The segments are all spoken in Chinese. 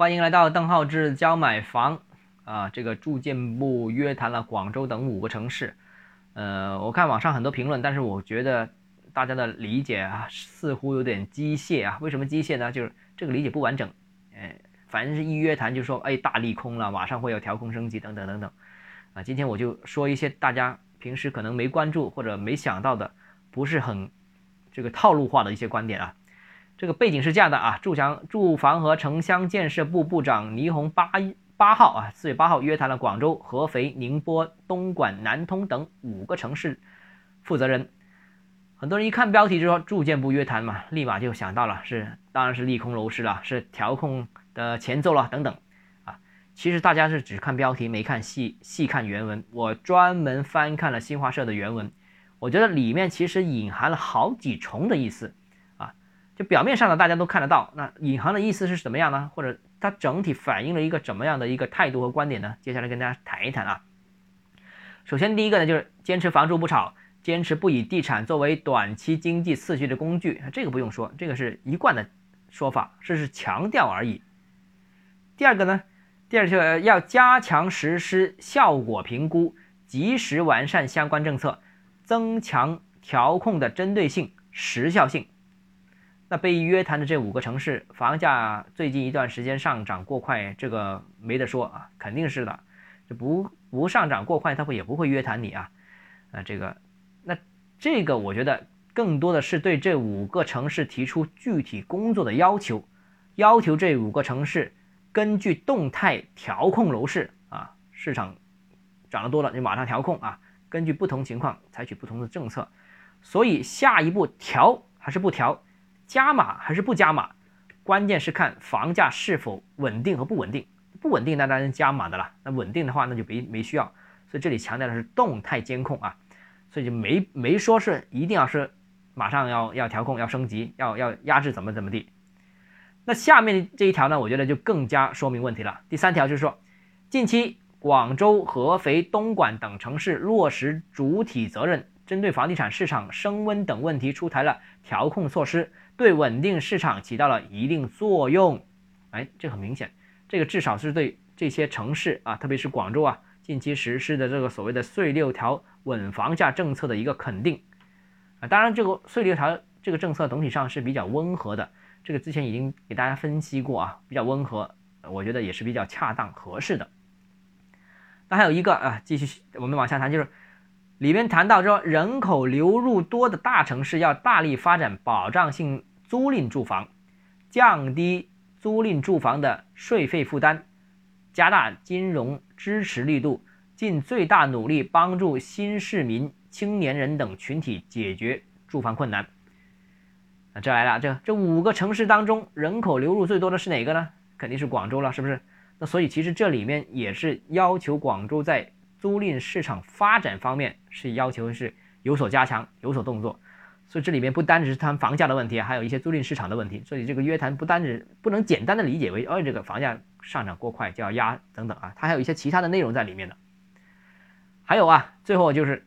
欢迎来到邓浩志教买房啊！这个住建部约谈了广州等五个城市，呃，我看网上很多评论，但是我觉得大家的理解啊，似乎有点机械啊。为什么机械呢？就是这个理解不完整。哎，反正是一约谈就说，哎，大利空了，马上会有调控升级等等等等。啊，今天我就说一些大家平时可能没关注或者没想到的，不是很这个套路化的一些观点啊。这个背景是这样的啊，住房住房和城乡建设部部长倪虹八八号啊，四月八号约谈了广州、合肥、宁波、东莞、南通等五个城市负责人。很多人一看标题就说住建部约谈嘛，立马就想到了是，当然是利空楼市了，是调控的前奏了等等啊。其实大家是只看标题没看细细看原文，我专门翻看了新华社的原文，我觉得里面其实隐含了好几重的意思。就表面上呢，大家都看得到，那隐含的意思是什么样呢？或者它整体反映了一个怎么样的一个态度和观点呢？接下来跟大家谈一谈啊。首先第一个呢，就是坚持房住不炒，坚持不以地产作为短期经济刺激的工具，这个不用说，这个是一贯的说法，这是强调而已。第二个呢，第二就要加强实施效果评估，及时完善相关政策，增强调控的针对性、时效性。那被约谈的这五个城市房价最近一段时间上涨过快，这个没得说啊，肯定是的。这不不上涨过快，他会也不会约谈你啊？啊，这个，那这个我觉得更多的是对这五个城市提出具体工作的要求，要求这五个城市根据动态调控楼市啊，市场涨得多了，你马上调控啊，根据不同情况采取不同的政策。所以下一步调还是不调？加码还是不加码，关键是看房价是否稳定和不稳定。不稳定那当然加码的了，那稳定的话那就没没需要。所以这里强调的是动态监控啊，所以就没没说是一定要是马上要要调控、要升级、要要压制怎么怎么地。那下面这一条呢，我觉得就更加说明问题了。第三条就是说，近期广州、合肥、东莞等城市落实主体责任，针对房地产市场升温等问题出台了调控措施。对稳定市场起到了一定作用，哎，这很明显，这个至少是对这些城市啊，特别是广州啊，近期实施的这个所谓的“税六条”稳房价政策的一个肯定啊。当然，这个“税六条”这个政策总体上是比较温和的，这个之前已经给大家分析过啊，比较温和，我觉得也是比较恰当合适的。那还有一个啊，继续我们往下谈，就是。里面谈到说，人口流入多的大城市要大力发展保障性租赁住房，降低租赁住房的税费负担，加大金融支持力度，尽最大努力帮助新市民、青年人等群体解决住房困难。那这来了，这这五个城市当中，人口流入最多的是哪个呢？肯定是广州了，是不是？那所以其实这里面也是要求广州在。租赁市场发展方面是要求是有所加强、有所动作，所以这里面不单只是谈房价的问题，还有一些租赁市场的问题。所以这个约谈不单只不能简单的理解为，哦，这个房价上涨过快就要压等等啊，它还有一些其他的内容在里面的。还有啊，最后就是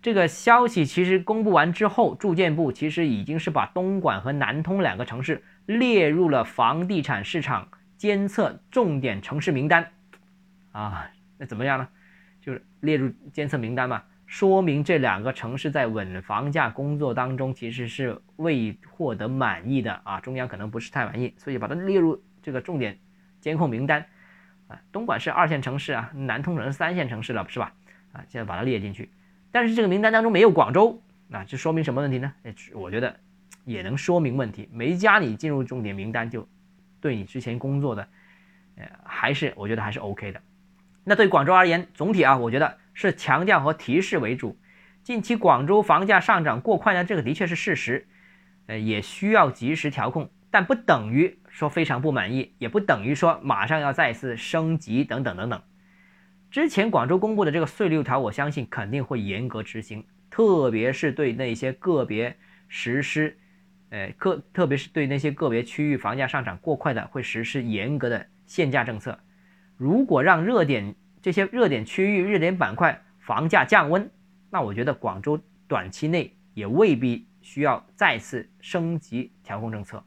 这个消息其实公布完之后，住建部其实已经是把东莞和南通两个城市列入了房地产市场监测重点城市名单啊，那怎么样呢？就是列入监测名单嘛，说明这两个城市在稳房价工作当中其实是未获得满意的啊，中央可能不是太满意，所以把它列入这个重点监控名单啊。东莞是二线城市啊，南通可能三线城市了，是吧？啊，现在把它列进去，但是这个名单当中没有广州，那这说明什么问题呢？我觉得也能说明问题，没加你进入重点名单，就对你之前工作的，呃，还是我觉得还是 OK 的。那对广州而言，总体啊，我觉得是强调和提示为主。近期广州房价上涨过快呢，这个的确是事实，呃，也需要及时调控，但不等于说非常不满意，也不等于说马上要再次升级等等等等。之前广州公布的这个税六条，我相信肯定会严格执行，特别是对那些个别实施，呃，个特别是对那些个别区域房价上涨过快的，会实施严格的限价政策。如果让热点这些热点区域、热点板块房价降温，那我觉得广州短期内也未必需要再次升级调控政策。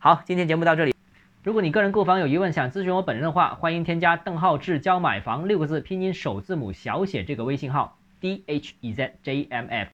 好，今天节目到这里。如果你个人购房有疑问，想咨询我本人的话，欢迎添加邓浩志教买房六个字拼音首字母小写这个微信号 d h e z j m f。